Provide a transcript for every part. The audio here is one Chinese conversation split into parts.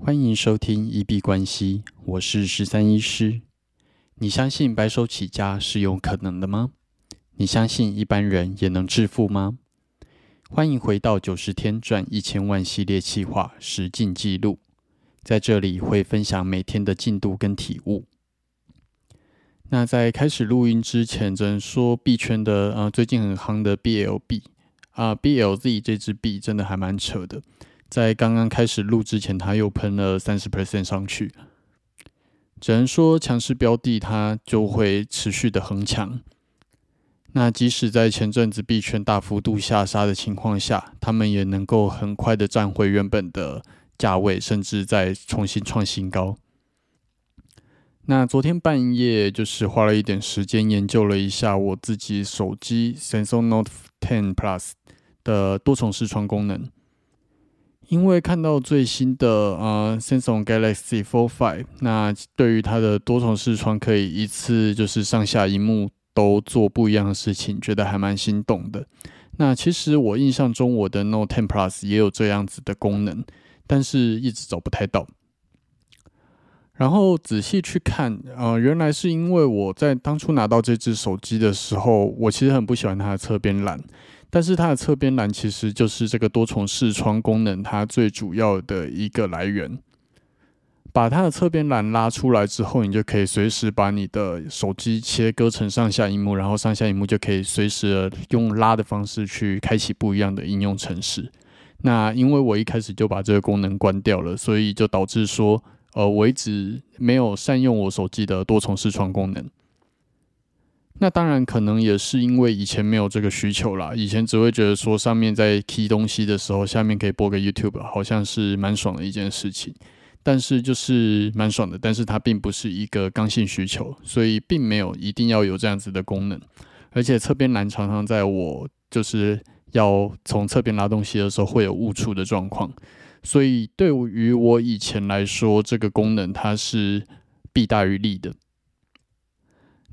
欢迎收听一币关系，我是十三医师。你相信白手起家是有可能的吗？你相信一般人也能致富吗？欢迎回到九十天赚一千万系列企划实进记录，在这里会分享每天的进度跟体悟。那在开始录音之前，只能说币圈的呃最近很夯的 BLB 啊 BLZ 这支币真的还蛮扯的。在刚刚开始录之前，它又喷了三十 percent 上去，只能说强势标的它就会持续的横强。那即使在前阵子币圈大幅度下杀的情况下，他们也能够很快的站回原本的价位，甚至再重新创新高。那昨天半夜就是花了一点时间研究了一下我自己手机 Samsung Note 10 Plus 的多重视窗功能。因为看到最新的呃，Samsung Galaxy Fold Five，那对于它的多重视窗可以一次就是上下荧幕都做不一样的事情，觉得还蛮心动的。那其实我印象中我的 Note 10 Plus 也有这样子的功能，但是一直找不太到。然后仔细去看，呃，原来是因为我在当初拿到这只手机的时候，我其实很不喜欢它的侧边栏。但是它的侧边栏其实就是这个多重视窗功能，它最主要的一个来源。把它的侧边栏拉出来之后，你就可以随时把你的手机切割成上下荧幕，然后上下荧幕就可以随时用拉的方式去开启不一样的应用程式。那因为我一开始就把这个功能关掉了，所以就导致说，呃，我一直没有善用我手机的多重视窗功能。那当然，可能也是因为以前没有这个需求啦。以前只会觉得说，上面在 key 东西的时候，下面可以播个 YouTube，好像是蛮爽的一件事情。但是就是蛮爽的，但是它并不是一个刚性需求，所以并没有一定要有这样子的功能。而且侧边栏常常在我就是要从侧边拉东西的时候会有误触的状况，所以对于我以前来说，这个功能它是弊大于利的。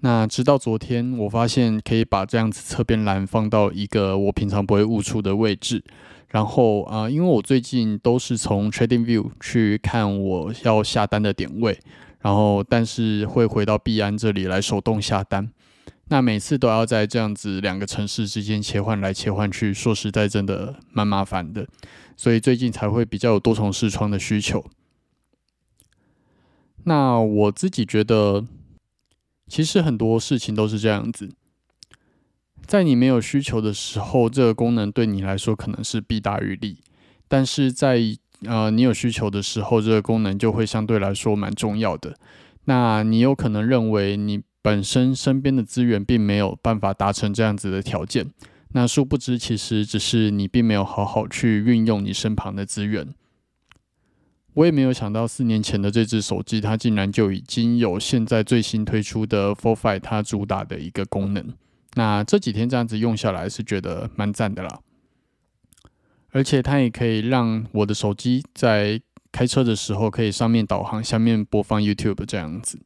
那直到昨天，我发现可以把这样子侧边栏放到一个我平常不会误触的位置。然后啊，因为我最近都是从 Trading View 去看我要下单的点位，然后但是会回到币安这里来手动下单。那每次都要在这样子两个城市之间切换来切换去，说实在真的蛮麻烦的。所以最近才会比较有多重视窗的需求。那我自己觉得。其实很多事情都是这样子，在你没有需求的时候，这个功能对你来说可能是弊大于利；但是在呃你有需求的时候，这个功能就会相对来说蛮重要的。那你有可能认为你本身身边的资源并没有办法达成这样子的条件，那殊不知其实只是你并没有好好去运用你身旁的资源。我也没有想到，四年前的这只手机，它竟然就已经有现在最新推出的 Fold Five 它主打的一个功能。那这几天这样子用下来，是觉得蛮赞的啦。而且它也可以让我的手机在开车的时候，可以上面导航，下面播放 YouTube 这样子。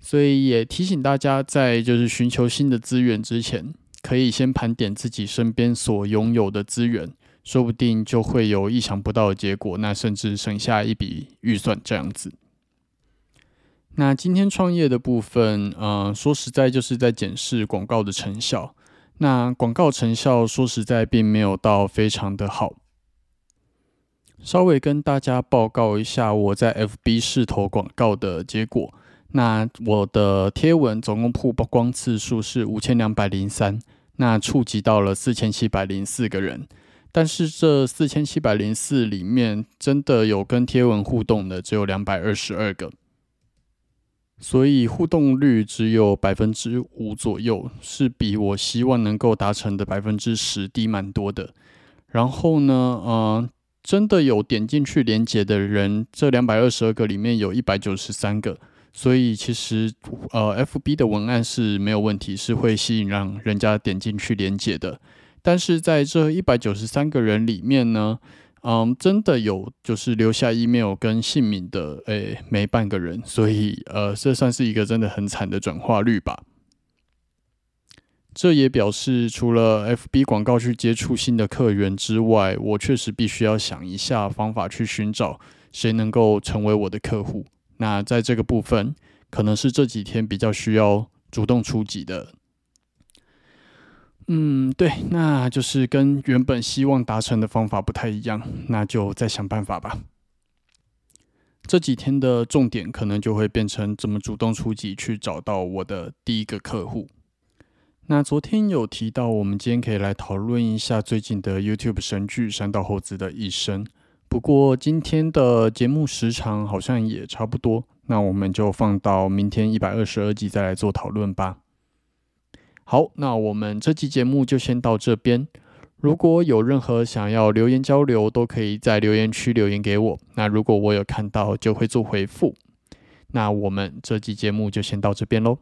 所以也提醒大家，在就是寻求新的资源之前，可以先盘点自己身边所拥有的资源。说不定就会有意想不到的结果，那甚至省下一笔预算这样子。那今天创业的部分，呃，说实在就是在检视广告的成效。那广告成效说实在并没有到非常的好。稍微跟大家报告一下我在 FB 试投广告的结果。那我的贴文总共曝光次数是五千两百零三，那触及到了四千七百零四个人。但是这四千七百零四里面，真的有跟贴文互动的只有两百二十二个，所以互动率只有百分之五左右，是比我希望能够达成的百分之十低蛮多的。然后呢，呃，真的有点进去连接的人，这两百二十二个里面有一百九十三个，所以其实呃，FB 的文案是没有问题，是会吸引让人家点进去连接的。但是在这一百九十三个人里面呢，嗯，真的有就是留下 email 跟姓名的，诶，没半个人，所以呃，这算是一个真的很惨的转化率吧。这也表示，除了 FB 广告去接触新的客源之外，我确实必须要想一下方法去寻找谁能够成为我的客户。那在这个部分，可能是这几天比较需要主动出击的。嗯，对，那就是跟原本希望达成的方法不太一样，那就再想办法吧。这几天的重点可能就会变成怎么主动出击去找到我的第一个客户。那昨天有提到，我们今天可以来讨论一下最近的 YouTube 神剧《山道猴子的一生》。不过今天的节目时长好像也差不多，那我们就放到明天一百二十二集再来做讨论吧。好，那我们这期节目就先到这边。如果有任何想要留言交流，都可以在留言区留言给我。那如果我有看到，就会做回复。那我们这期节目就先到这边喽。